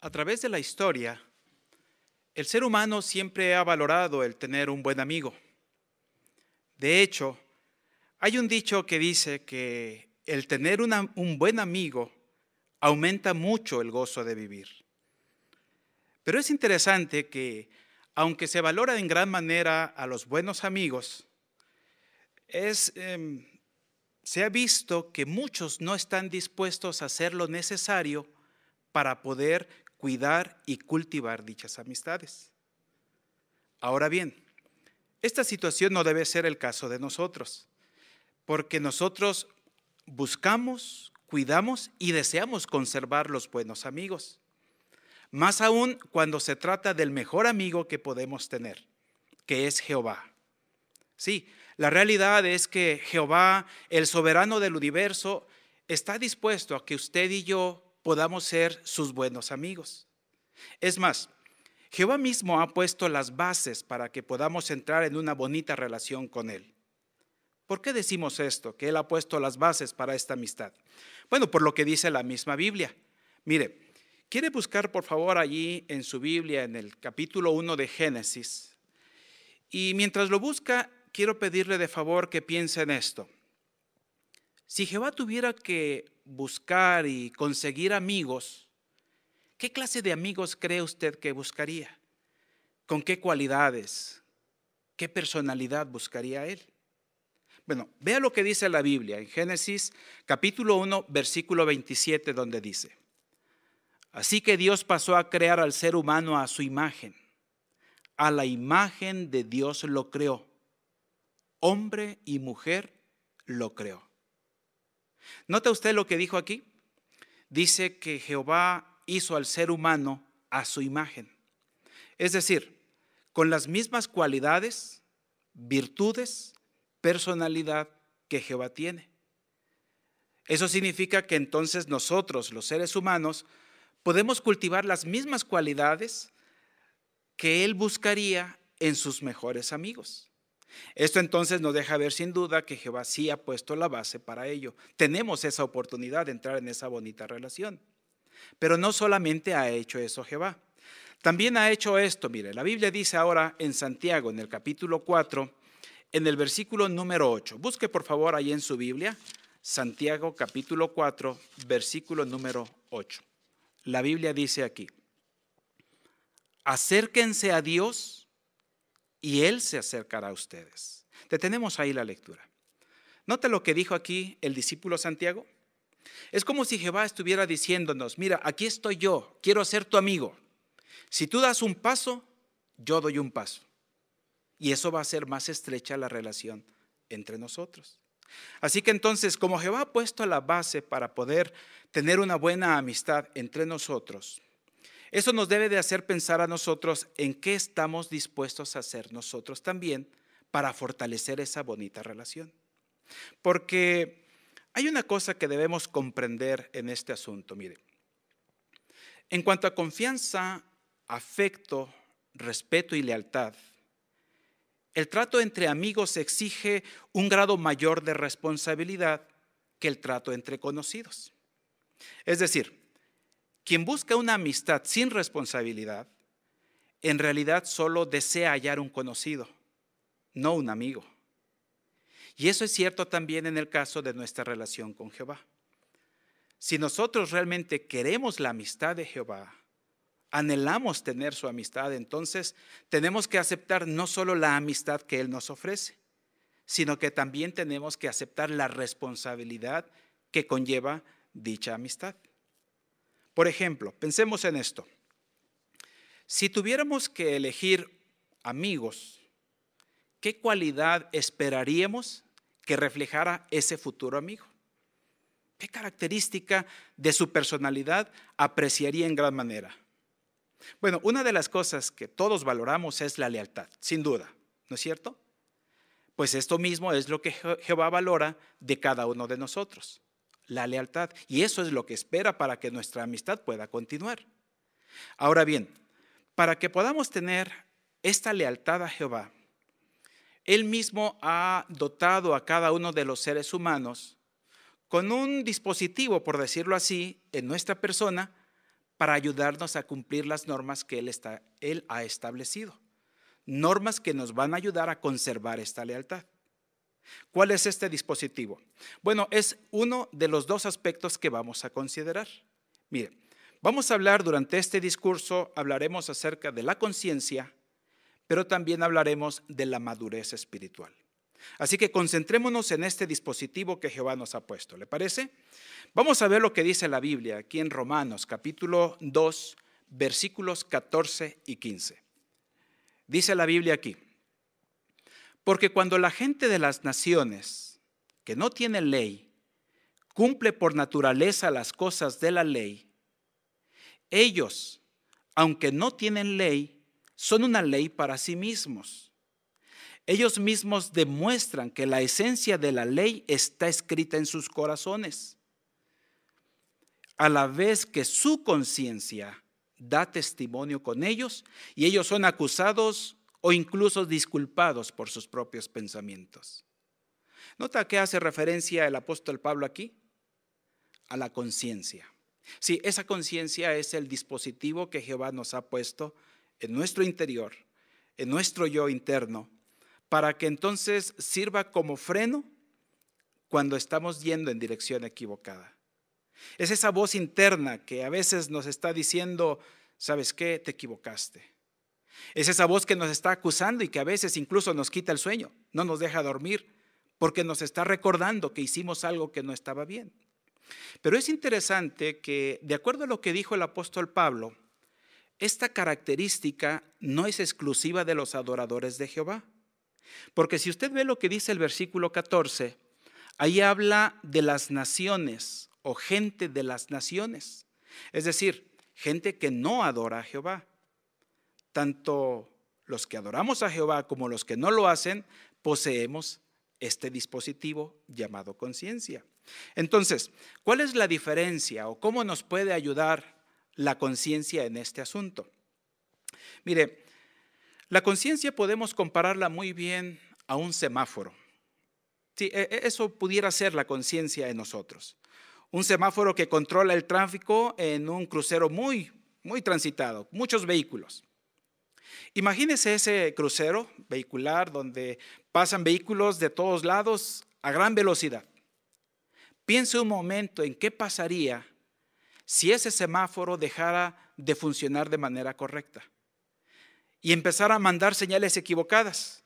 A través de la historia, el ser humano siempre ha valorado el tener un buen amigo. De hecho, hay un dicho que dice que el tener un buen amigo aumenta mucho el gozo de vivir. Pero es interesante que, aunque se valora en gran manera a los buenos amigos, es, em, se ha visto que muchos no están dispuestos a hacer lo necesario para poder cuidar y cultivar dichas amistades. Ahora bien, esta situación no debe ser el caso de nosotros, porque nosotros buscamos, cuidamos y deseamos conservar los buenos amigos. Más aún cuando se trata del mejor amigo que podemos tener, que es Jehová. Sí, la realidad es que Jehová, el soberano del universo, está dispuesto a que usted y yo podamos ser sus buenos amigos. Es más, Jehová mismo ha puesto las bases para que podamos entrar en una bonita relación con Él. ¿Por qué decimos esto? Que Él ha puesto las bases para esta amistad. Bueno, por lo que dice la misma Biblia. Mire, quiere buscar por favor allí en su Biblia, en el capítulo 1 de Génesis. Y mientras lo busca, quiero pedirle de favor que piense en esto. Si Jehová tuviera que buscar y conseguir amigos, ¿qué clase de amigos cree usted que buscaría? ¿Con qué cualidades? ¿Qué personalidad buscaría él? Bueno, vea lo que dice la Biblia en Génesis capítulo 1, versículo 27, donde dice, Así que Dios pasó a crear al ser humano a su imagen. A la imagen de Dios lo creó. Hombre y mujer lo creó. ¿Nota usted lo que dijo aquí? Dice que Jehová hizo al ser humano a su imagen. Es decir, con las mismas cualidades, virtudes, personalidad que Jehová tiene. Eso significa que entonces nosotros, los seres humanos, podemos cultivar las mismas cualidades que Él buscaría en sus mejores amigos. Esto entonces nos deja ver sin duda que Jehová sí ha puesto la base para ello. Tenemos esa oportunidad de entrar en esa bonita relación. Pero no solamente ha hecho eso Jehová. También ha hecho esto, mire, la Biblia dice ahora en Santiago, en el capítulo 4, en el versículo número 8. Busque por favor ahí en su Biblia, Santiago capítulo 4, versículo número 8. La Biblia dice aquí, acérquense a Dios y Él se acercará a ustedes. Detenemos ahí la lectura. Nota lo que dijo aquí el discípulo Santiago. Es como si Jehová estuviera diciéndonos, mira, aquí estoy yo, quiero ser tu amigo. Si tú das un paso, yo doy un paso. Y eso va a ser más estrecha la relación entre nosotros. Así que entonces, como Jehová ha puesto la base para poder tener una buena amistad entre nosotros, eso nos debe de hacer pensar a nosotros en qué estamos dispuestos a hacer nosotros también para fortalecer esa bonita relación. Porque hay una cosa que debemos comprender en este asunto, mire. En cuanto a confianza, afecto, respeto y lealtad, el trato entre amigos exige un grado mayor de responsabilidad que el trato entre conocidos. Es decir, quien busca una amistad sin responsabilidad, en realidad solo desea hallar un conocido, no un amigo. Y eso es cierto también en el caso de nuestra relación con Jehová. Si nosotros realmente queremos la amistad de Jehová, anhelamos tener su amistad, entonces tenemos que aceptar no solo la amistad que Él nos ofrece, sino que también tenemos que aceptar la responsabilidad que conlleva dicha amistad. Por ejemplo, pensemos en esto. Si tuviéramos que elegir amigos, ¿qué cualidad esperaríamos que reflejara ese futuro amigo? ¿Qué característica de su personalidad apreciaría en gran manera? Bueno, una de las cosas que todos valoramos es la lealtad, sin duda, ¿no es cierto? Pues esto mismo es lo que Jehová valora de cada uno de nosotros la lealtad. Y eso es lo que espera para que nuestra amistad pueda continuar. Ahora bien, para que podamos tener esta lealtad a Jehová, Él mismo ha dotado a cada uno de los seres humanos con un dispositivo, por decirlo así, en nuestra persona, para ayudarnos a cumplir las normas que Él, él ha establecido. Normas que nos van a ayudar a conservar esta lealtad. ¿Cuál es este dispositivo? Bueno, es uno de los dos aspectos que vamos a considerar. Mire, vamos a hablar durante este discurso, hablaremos acerca de la conciencia, pero también hablaremos de la madurez espiritual. Así que concentrémonos en este dispositivo que Jehová nos ha puesto. ¿Le parece? Vamos a ver lo que dice la Biblia aquí en Romanos capítulo 2, versículos 14 y 15. Dice la Biblia aquí, porque cuando la gente de las naciones que no tiene ley cumple por naturaleza las cosas de la ley, ellos, aunque no tienen ley, son una ley para sí mismos. Ellos mismos demuestran que la esencia de la ley está escrita en sus corazones, a la vez que su conciencia da testimonio con ellos y ellos son acusados o incluso disculpados por sus propios pensamientos. ¿Nota que hace referencia el apóstol Pablo aquí? A la conciencia. Sí, esa conciencia es el dispositivo que Jehová nos ha puesto en nuestro interior, en nuestro yo interno, para que entonces sirva como freno cuando estamos yendo en dirección equivocada. Es esa voz interna que a veces nos está diciendo, ¿sabes qué? Te equivocaste. Es esa voz que nos está acusando y que a veces incluso nos quita el sueño, no nos deja dormir, porque nos está recordando que hicimos algo que no estaba bien. Pero es interesante que, de acuerdo a lo que dijo el apóstol Pablo, esta característica no es exclusiva de los adoradores de Jehová. Porque si usted ve lo que dice el versículo 14, ahí habla de las naciones o gente de las naciones. Es decir, gente que no adora a Jehová tanto los que adoramos a Jehová como los que no lo hacen, poseemos este dispositivo llamado conciencia. Entonces, ¿cuál es la diferencia o cómo nos puede ayudar la conciencia en este asunto? Mire, la conciencia podemos compararla muy bien a un semáforo. Sí, e, e, eso pudiera ser la conciencia en nosotros. Un semáforo que controla el tráfico en un crucero muy, muy transitado, muchos vehículos. Imagínese ese crucero vehicular donde pasan vehículos de todos lados a gran velocidad. Piense un momento en qué pasaría si ese semáforo dejara de funcionar de manera correcta y empezara a mandar señales equivocadas,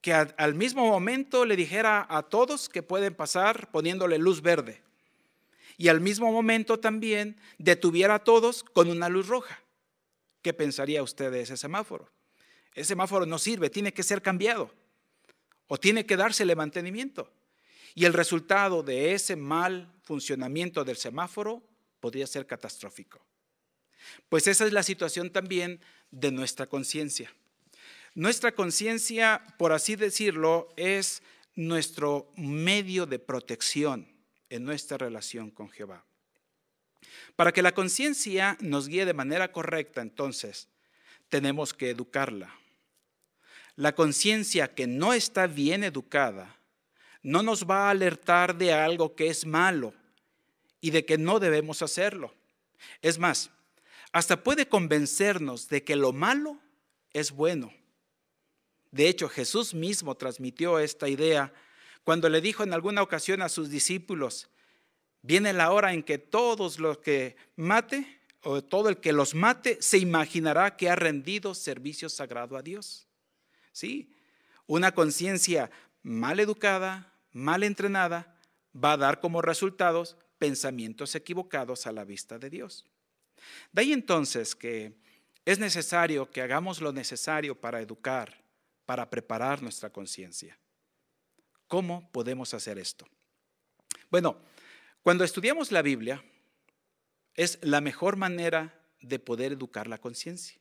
que al mismo momento le dijera a todos que pueden pasar poniéndole luz verde y al mismo momento también detuviera a todos con una luz roja. ¿Qué pensaría usted de ese semáforo? Ese semáforo no sirve, tiene que ser cambiado o tiene que dársele mantenimiento. Y el resultado de ese mal funcionamiento del semáforo podría ser catastrófico. Pues esa es la situación también de nuestra conciencia. Nuestra conciencia, por así decirlo, es nuestro medio de protección en nuestra relación con Jehová. Para que la conciencia nos guíe de manera correcta, entonces, tenemos que educarla. La conciencia que no está bien educada no nos va a alertar de algo que es malo y de que no debemos hacerlo. Es más, hasta puede convencernos de que lo malo es bueno. De hecho, Jesús mismo transmitió esta idea cuando le dijo en alguna ocasión a sus discípulos, Viene la hora en que todos los que mate o todo el que los mate se imaginará que ha rendido servicio sagrado a Dios. Sí, una conciencia mal educada, mal entrenada, va a dar como resultados pensamientos equivocados a la vista de Dios. De ahí entonces que es necesario que hagamos lo necesario para educar, para preparar nuestra conciencia. ¿Cómo podemos hacer esto? Bueno, cuando estudiamos la Biblia, es la mejor manera de poder educar la conciencia.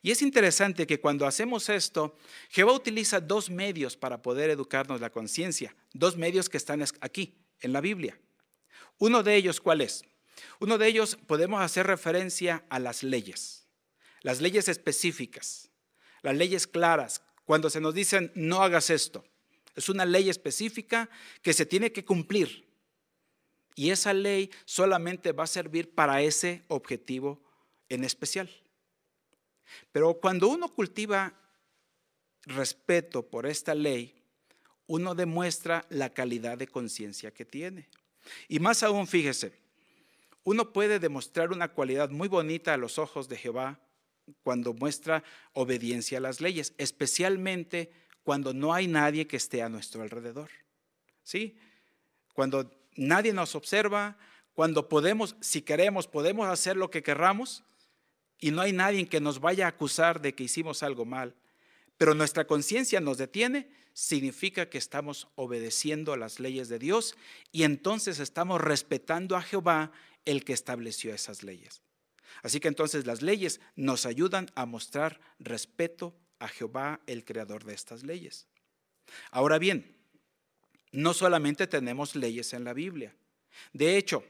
Y es interesante que cuando hacemos esto, Jehová utiliza dos medios para poder educarnos la conciencia, dos medios que están aquí, en la Biblia. Uno de ellos, ¿cuál es? Uno de ellos podemos hacer referencia a las leyes, las leyes específicas, las leyes claras, cuando se nos dicen no hagas esto. Es una ley específica que se tiene que cumplir Y esa ley solamente va a servir para ese objetivo en especial. Pero cuando uno cultiva respeto por esta ley, uno demuestra la calidad de conciencia que tiene. Y más aún, fíjese, uno puede demostrar una cualidad muy bonita a los ojos de Jehová cuando muestra obediencia a las leyes, especialmente cuando no hay nadie que esté a nuestro alrededor. ¿Sí? Cuando nadie nos observa, cuando podemos, si queremos, podemos hacer lo que querramos y no hay nadie que nos vaya a acusar de que hicimos algo mal, pero nuestra conciencia nos detiene, significa que estamos obedeciendo a las leyes de Dios y entonces estamos respetando a Jehová, el que estableció esas leyes. Así que entonces las leyes nos ayudan a mostrar respeto a Jehová, el creador de estas leyes. Ahora bien, no solamente tenemos leyes en la Biblia. De hecho,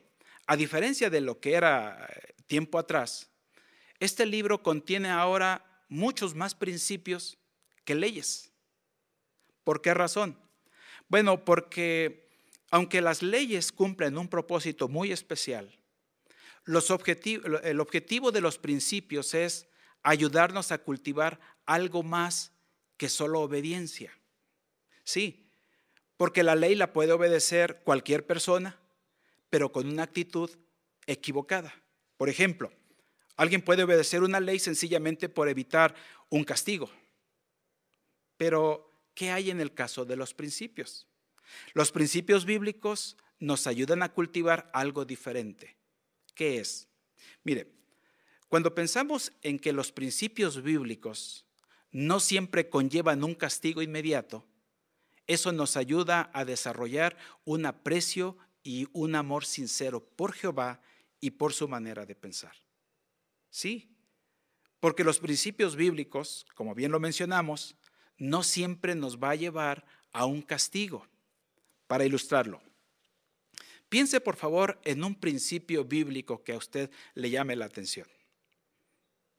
a diferencia de lo que era eh, tiempo atrás, este libro contiene ahora muchos más principios que leyes. ¿Por qué razón? Bueno, porque aunque las leyes cumplen un propósito muy especial, el objetivo de los principios es ayudarnos a cultivar algo más que solo obediencia. Sí, porque la ley la puede obedecer cualquier persona, pero con una actitud equivocada. Por ejemplo, alguien puede obedecer una ley sencillamente por evitar un castigo. Pero, ¿qué hay en el caso de los principios? Los principios bíblicos nos ayudan a cultivar algo diferente. ¿Qué es? Mire, cuando pensamos en que los principios bíblicos no siempre conllevan un castigo inmediato, eso nos ayuda a desarrollar un aprecio y un amor sincero por Jehová y por su manera de pensar. Sí, porque los principios bíblicos, como bien lo mencionamos, no siempre nos va a llevar a un castigo. Para ilustrarlo, Piense por favor en un principio bíblico que a usted le llame la atención.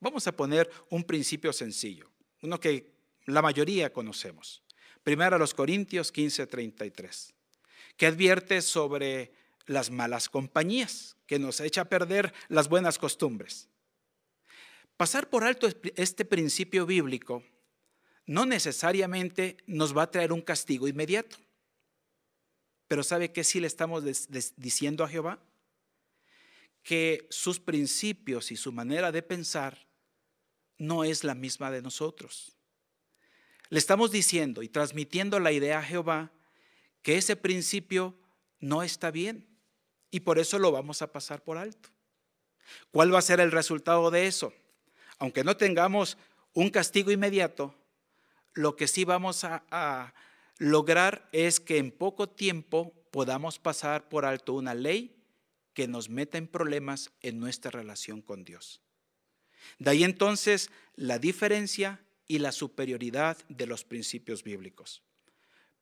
Vamos a poner un principio sencillo, uno que la mayoría conocemos. Primero a los Corintios 15:33, que advierte sobre las malas compañías, que nos echa a perder las buenas costumbres. Pasar por alto este principio bíblico no necesariamente nos va a traer un castigo inmediato. Pero ¿sabe qué sí le estamos diciendo a Jehová? Que sus principios y su manera de pensar no es la misma de nosotros. Le estamos diciendo y transmitiendo la idea a Jehová que ese principio no está bien y por eso lo vamos a pasar por alto. ¿Cuál va a ser el resultado de eso? Aunque no tengamos un castigo inmediato, lo que sí vamos a, lograr es que en poco tiempo podamos pasar por alto una ley que nos meta en problemas en nuestra relación con Dios. De ahí entonces la diferencia y la superioridad de los principios bíblicos.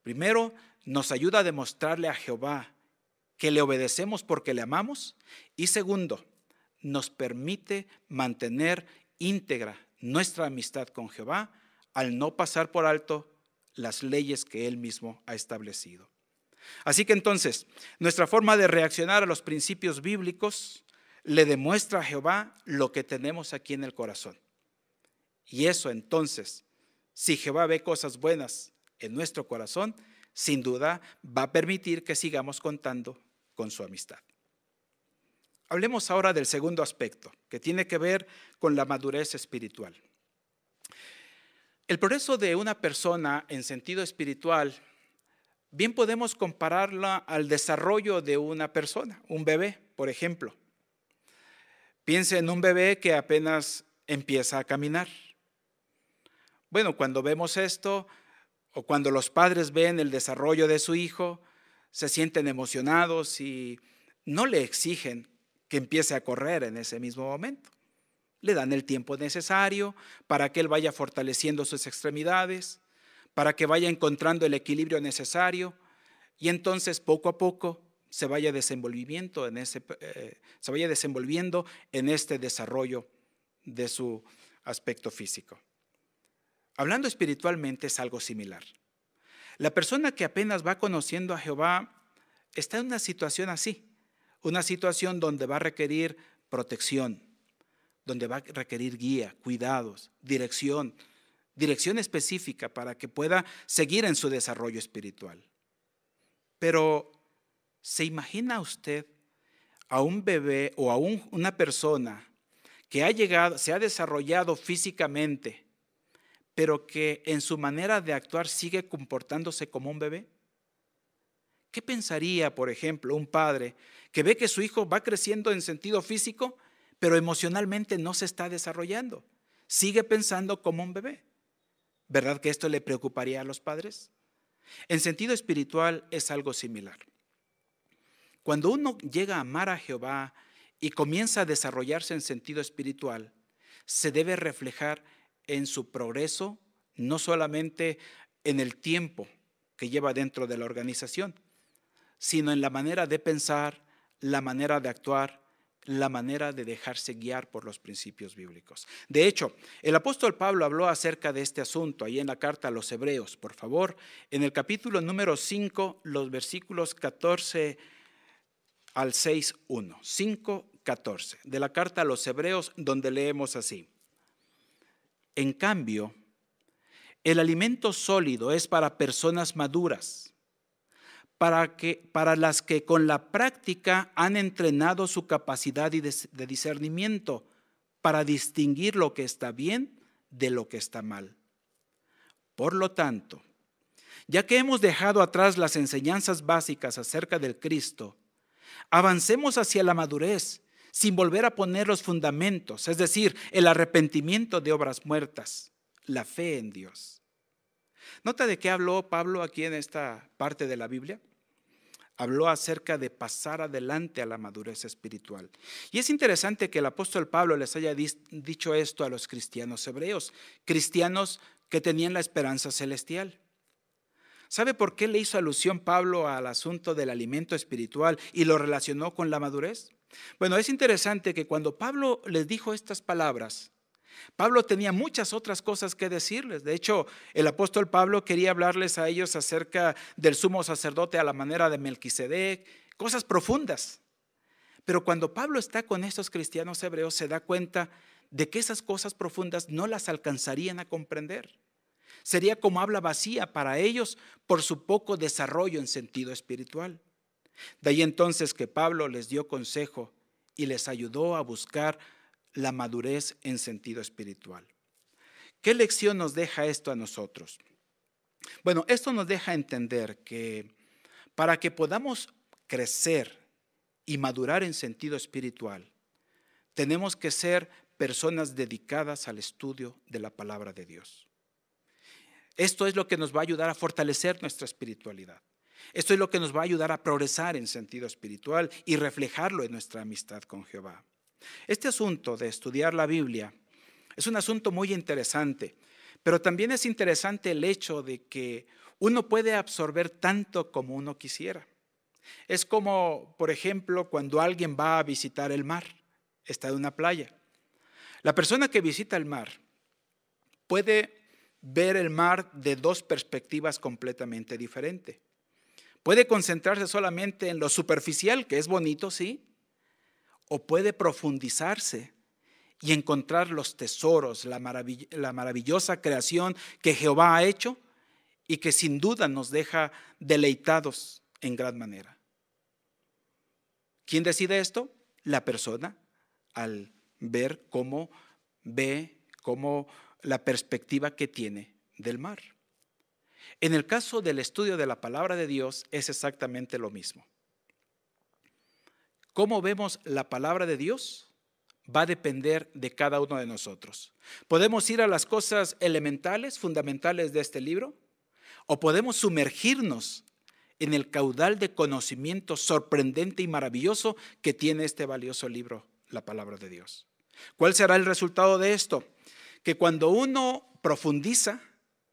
Primero, nos ayuda a demostrarle a Jehová que le obedecemos porque le amamos. Y segundo, nos permite mantener íntegra nuestra amistad con Jehová al no pasar por alto las leyes que Él mismo ha establecido. Así que entonces, nuestra forma de reaccionar a los principios bíblicos le demuestra a Jehová lo que tenemos aquí en el corazón. Y eso entonces, si Jehová ve cosas buenas en nuestro corazón, sin duda va a permitir que sigamos contando con su amistad. Hablemos ahora del segundo aspecto, que tiene que ver con la madurez espiritual. El progreso de una persona en sentido espiritual, bien podemos compararla al desarrollo de una persona, un bebé, por ejemplo. Piense en un bebé que apenas empieza a caminar. Bueno, cuando vemos esto, o cuando los padres ven el desarrollo de su hijo, se sienten emocionados y no le exigen que empiece a correr en ese mismo momento le dan el tiempo necesario para que él vaya fortaleciendo sus extremidades, para que vaya encontrando el equilibrio necesario y entonces poco a poco se vaya desenvolviendo en ese, eh, se vaya desenvolviendo en este desarrollo de su aspecto físico. Hablando espiritualmente es algo similar. La persona que apenas va conociendo a Jehová está en una situación así. una situación donde va a requerir protección, donde va a requerir guía, cuidados, dirección, dirección específica para que pueda seguir en su desarrollo espiritual. Pero, ¿se imagina usted a un bebé o a una persona que ha llegado, se ha desarrollado físicamente, pero que en su manera de actuar sigue comportándose como un bebé? ¿Qué pensaría, por ejemplo, un padre que ve que su hijo va creciendo en sentido físico, pero emocionalmente no se está desarrollando? Sigue pensando como un bebé. ¿Verdad que esto le preocuparía a los padres? En sentido espiritual es algo similar. Cuando uno llega a amar a Jehová y comienza a desarrollarse en sentido espiritual, se debe reflejar en su progreso, no solamente en el tiempo que lleva dentro de la organización, sino en la manera de pensar, la manera de actuar, la manera de dejarse guiar por los principios bíblicos. De hecho, el apóstol Pablo habló acerca de este asunto ahí en la carta a los Hebreos. Por favor, en el capítulo número 5, los versículos 14 al 6.1. 5, 14. De la carta a los Hebreos, donde leemos así. En cambio, el alimento sólido es para personas maduras para, que, para las que con la práctica han entrenado su capacidad de discernimiento para distinguir lo que está bien de lo que está mal. Por lo tanto, ya que hemos dejado atrás las enseñanzas básicas acerca del Cristo, avancemos hacia la madurez sin volver a poner los fundamentos, es decir, el arrepentimiento de obras muertas, la fe en Dios. ¿Nota de qué habló Pablo aquí en esta parte de la Biblia? Habló acerca de pasar adelante a la madurez espiritual. Y es interesante que el apóstol Pablo les haya dicho esto a los cristianos hebreos, cristianos que tenían la esperanza celestial. ¿Sabe por qué le hizo alusión Pablo al asunto del alimento espiritual y lo relacionó con la madurez? Bueno, es interesante que cuando Pablo les dijo estas palabras, Pablo tenía muchas otras cosas que decirles. De hecho, el apóstol Pablo quería hablarles a ellos acerca del sumo sacerdote a la manera de Melquisedec, cosas profundas. Pero cuando Pablo está con estos cristianos hebreos, se da cuenta de que esas cosas profundas no las alcanzarían a comprender. Sería como habla vacía para ellos por su poco desarrollo en sentido espiritual. De ahí entonces que Pablo les dio consejo y les ayudó a buscar la madurez en sentido espiritual. ¿Qué lección nos deja esto a nosotros? Bueno, esto nos deja entender que para que podamos crecer y madurar en sentido espiritual, tenemos que ser personas dedicadas al estudio de la palabra de Dios. Esto es lo que nos va a ayudar a fortalecer nuestra espiritualidad. Esto es lo que nos va a ayudar a progresar en sentido espiritual y reflejarlo en nuestra amistad con Jehová. Este asunto de estudiar la Biblia es un asunto muy interesante, pero también es interesante el hecho de que uno puede absorber tanto como uno quisiera. Es como, por ejemplo, cuando alguien va a visitar el mar, está en una playa. La persona que visita el mar puede ver el mar de dos perspectivas completamente diferentes. Puede concentrarse solamente en lo superficial, que es bonito, sí, o puede profundizarse y encontrar los tesoros, la, maravillosa creación que Jehová ha hecho y que sin duda nos deja deleitados en gran manera. ¿Quién decide esto? La persona al ver cómo ve, cómo la perspectiva que tiene del mar. En el caso del estudio de la palabra de Dios es exactamente lo mismo. ¿Cómo vemos la palabra de Dios? Va a depender de cada uno de nosotros. Podemos ir a las cosas elementales, fundamentales de este libro, o podemos sumergirnos en el caudal de conocimiento sorprendente y maravilloso que tiene este valioso libro, la palabra de Dios. ¿Cuál será el resultado de esto? Que cuando uno profundiza,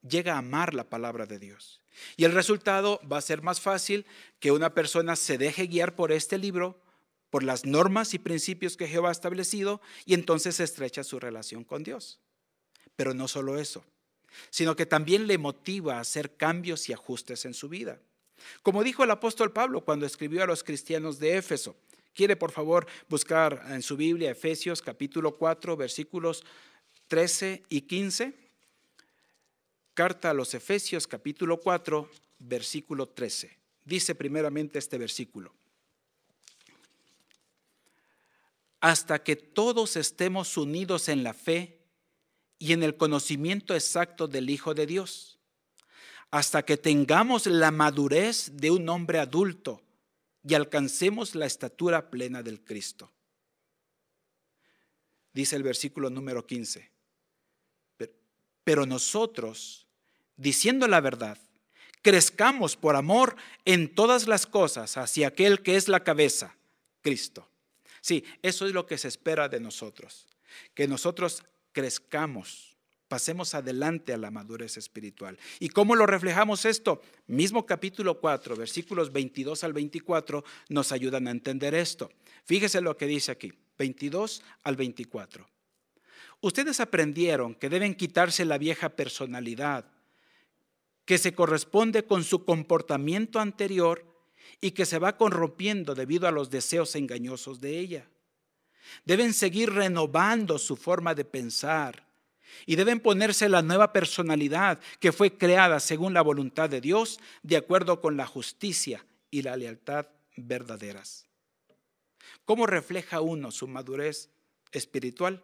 llega a amar la palabra de Dios. Y el resultado va a ser más fácil que una persona se deje guiar por este libro por las normas y principios que Jehová ha establecido y entonces estrecha su relación con Dios. Pero no solo eso, sino que también le motiva a hacer cambios y ajustes en su vida. Como dijo el apóstol Pablo cuando escribió a los cristianos de Éfeso, ¿Quiere por favor buscar en su Biblia Efesios capítulo 4 versículos 13 y 15? Carta a los Efesios capítulo 4 versículo 13. Dice primeramente este versículo. Hasta que todos estemos unidos en la fe y en el conocimiento exacto del Hijo de Dios, hasta que tengamos la madurez de un hombre adulto y alcancemos la estatura plena del Cristo. Dice el versículo número 15. Pero nosotros, diciendo la verdad, crezcamos por amor en todas las cosas hacia aquel que es la cabeza, Cristo. Sí, eso es lo que se espera de nosotros, que nosotros crezcamos, pasemos adelante a la madurez espiritual. ¿Y cómo lo reflejamos esto? Mismo capítulo 4, versículos 22 al 24 nos ayudan a entender esto. Fíjese lo que dice aquí, 22 al 24. Ustedes aprendieron que deben quitarse la vieja personalidad que se corresponde con su comportamiento anterior y que se va corrompiendo debido a los deseos engañosos de ella. Deben seguir renovando su forma de pensar y deben ponerse la nueva personalidad que fue creada según la voluntad de Dios, de acuerdo con la justicia y la lealtad verdaderas. ¿Cómo refleja uno su madurez espiritual?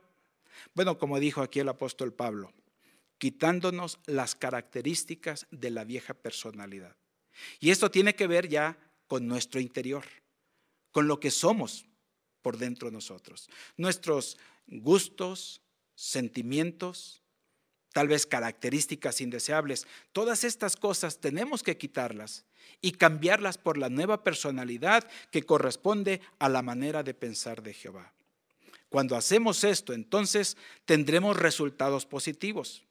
Bueno, como dijo aquí el apóstol Pablo, quitándonos las características de la vieja personalidad. Y esto tiene que ver ya con nuestro interior, con lo que somos por dentro de nosotros. Nuestros gustos, sentimientos, tal vez características indeseables, todas estas cosas tenemos que quitarlas y cambiarlas por la nueva personalidad que corresponde a la manera de pensar de Jehová. Cuando hacemos esto, entonces tendremos resultados positivos.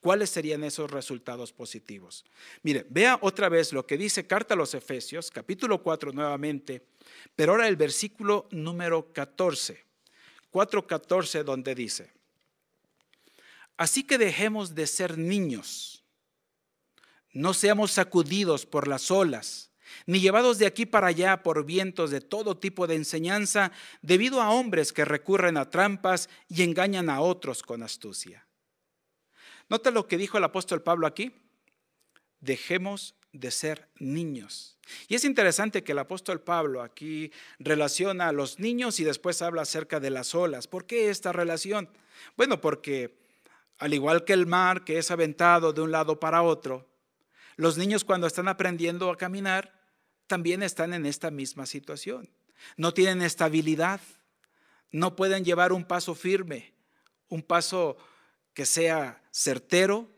¿Cuáles serían esos resultados positivos? Mire, vea otra vez lo que dice Carta a los Efesios, capítulo 4 nuevamente, pero ahora el versículo número 14, 4.14, donde dice, así que dejemos de ser niños, no seamos sacudidos por las olas, ni llevados de aquí para allá por vientos de todo tipo de enseñanza, debido a hombres que recurren a trampas y engañan a otros con astucia. Nota lo que dijo el apóstol Pablo aquí. Dejemos de ser niños. Y es interesante que el apóstol Pablo aquí relaciona a los niños y después habla acerca de las olas. ¿Por qué esta relación? Bueno, porque al igual que el mar que es aventado de un lado para otro, los niños cuando están aprendiendo a caminar también están en esta misma situación. No tienen estabilidad, no pueden llevar un paso firme, un paso que sea certero,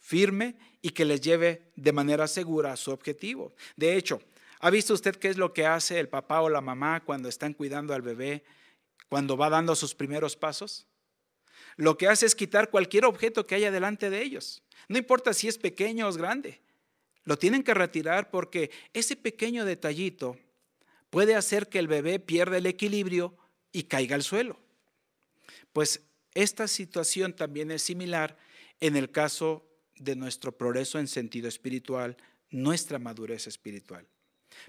firme y que les lleve de manera segura a su objetivo. De hecho, ¿ha visto usted qué es lo que hace el papá o la mamá cuando están cuidando al bebé, cuando va dando sus primeros pasos? Lo que hace es quitar cualquier objeto que haya delante de ellos. No importa si es pequeño o es grande. Lo tienen que retirar porque ese pequeño detallito puede hacer que el bebé pierda el equilibrio y caiga al suelo. Pues esta situación también es similar en el caso de nuestro progreso en sentido espiritual, nuestra madurez espiritual.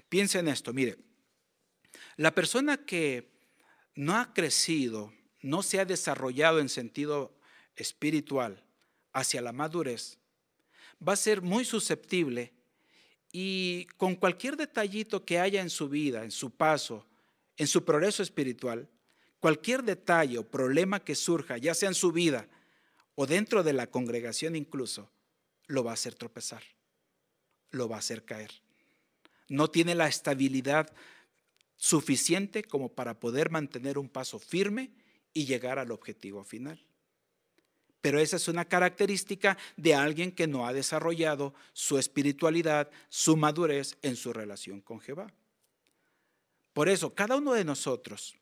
Piensa en esto, mire, la persona que no ha crecido, no se ha desarrollado en sentido espiritual hacia la madurez, va a ser muy susceptible y con cualquier detallito que haya en su vida, en su paso, en su progreso espiritual, Cualquier detalle o problema que surja, ya sea en su vida o dentro de la congregación incluso, lo va a hacer tropezar, lo va a hacer caer. No tiene la estabilidad suficiente como para poder mantener un paso firme y llegar al objetivo final. Pero esa es una característica de alguien que no ha desarrollado su espiritualidad, su madurez en su relación con Jehová. Por eso, cada uno de nosotros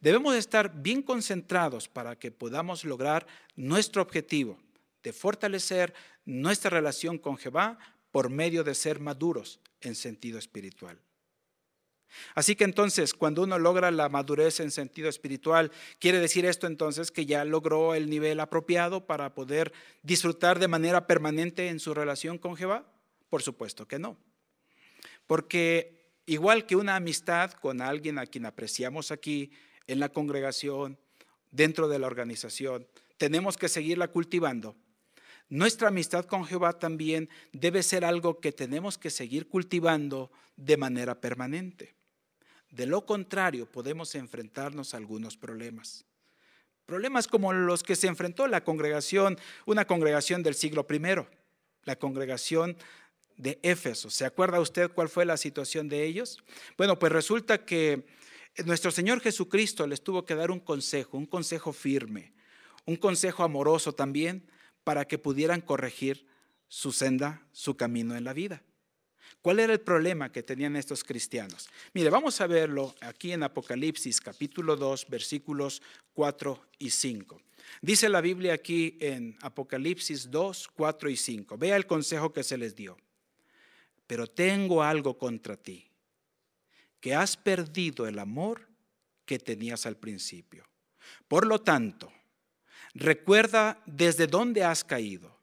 Debemos estar bien concentrados para que podamos lograr nuestro objetivo de fortalecer nuestra relación con Jehová por medio de ser maduros en sentido espiritual. Así que entonces, cuando uno logra la madurez en sentido espiritual, ¿quiere decir esto entonces que ya logró el nivel apropiado para poder disfrutar de manera permanente en su relación con Jehová? Por supuesto que no. Porque igual que una amistad con alguien a quien apreciamos aquí en la congregación, dentro de la organización, tenemos que seguirla cultivando. Nuestra amistad con Jehová también debe ser algo que tenemos que seguir cultivando de manera permanente. De lo contrario, podemos enfrentarnos a algunos problemas. Problemas como los que se enfrentó la congregación, una congregación del siglo I, la congregación de Éfeso. ¿Se acuerda usted cuál fue la situación de ellos? Bueno, pues resulta que nuestro Señor Jesucristo les tuvo que dar un consejo, un consejo firme, un consejo amoroso también para que pudieran corregir su senda, su camino en la vida. ¿Cuál era el problema que tenían estos cristianos? Mire, vamos a verlo aquí en Apocalipsis capítulo 2 versículos 4 y 5. Dice la Biblia aquí en Apocalipsis 2, 4 y 5. Vea el consejo que se les dio. Pero tengo algo contra ti, que has perdido el amor que tenías al principio. Por lo tanto, recuerda desde dónde has caído.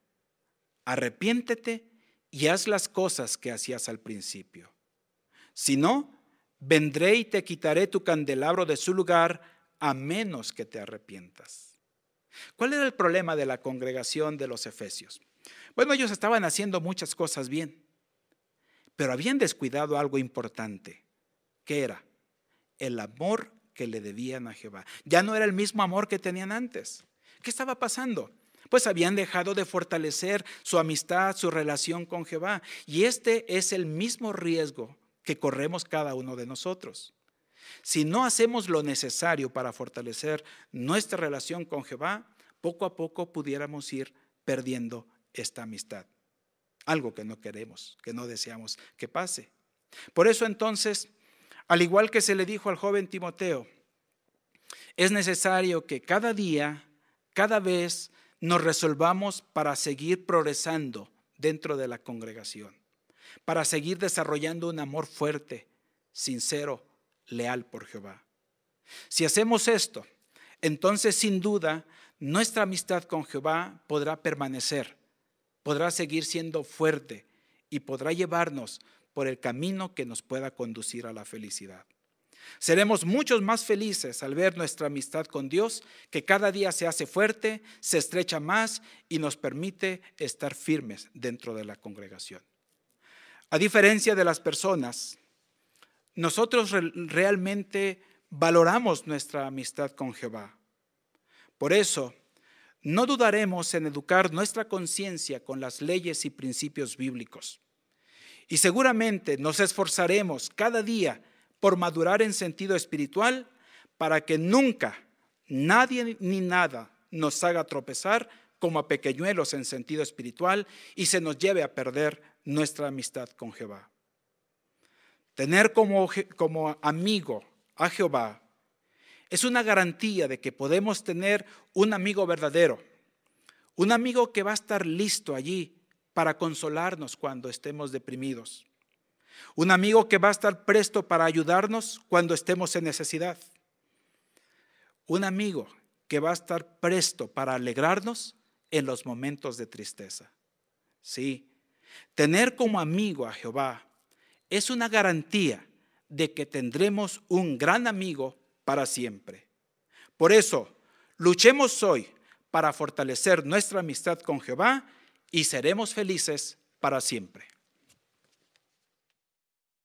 Arrepiéntete y haz las cosas que hacías al principio. Si no, vendré y te quitaré tu candelabro de su lugar a menos que te arrepientas. ¿Cuál era el problema de la congregación de los Efesios? Bueno, ellos estaban haciendo muchas cosas bien, pero habían descuidado algo importante, era el amor que le debían a Jehová. Ya no era el mismo amor que tenían antes. ¿Qué estaba pasando? pues habían dejado de fortalecer su amistad, su relación con Jehová. Y este es el mismo riesgo que corremos cada uno de nosotros. Si no hacemos lo necesario para fortalecer nuestra relación con Jehová, poco a poco pudiéramos ir perdiendo esta amistad. Algo que no queremos, que no deseamos que pase. Por eso entonces, al igual que se le dijo al joven Timoteo, es necesario que cada día, cada vez nos resolvamos para seguir progresando dentro de la congregación, para seguir desarrollando un amor fuerte, sincero, leal por Jehová. Si hacemos esto, entonces sin duda nuestra amistad con Jehová podrá permanecer, podrá seguir siendo fuerte y podrá llevarnos por el camino que nos pueda conducir a la felicidad. Seremos muchos más felices al ver nuestra amistad con Dios, que cada día se hace fuerte, se estrecha más y nos permite estar firmes dentro de la congregación. A diferencia de las personas, nosotros realmente valoramos nuestra amistad con Jehová. Por eso, no dudaremos en educar nuestra conciencia con las leyes y principios bíblicos. Y seguramente nos esforzaremos cada día por madurar en sentido espiritual para que nunca nadie ni nada nos haga tropezar como a pequeñuelos en sentido espiritual y se nos lleve a perder nuestra amistad con Jehová. Tener como, como amigo a Jehová es una garantía de que podemos tener un amigo verdadero, un amigo que va a estar listo allí para consolarnos cuando estemos deprimidos un amigo que va a estar presto para ayudarnos cuando estemos en necesidad. Un amigo que va a estar presto para alegrarnos en los momentos de tristeza. Sí, tener como amigo a Jehová es una garantía de que tendremos un gran amigo para siempre. Por eso, luchemos hoy para fortalecer nuestra amistad con Jehová y seremos felices para siempre.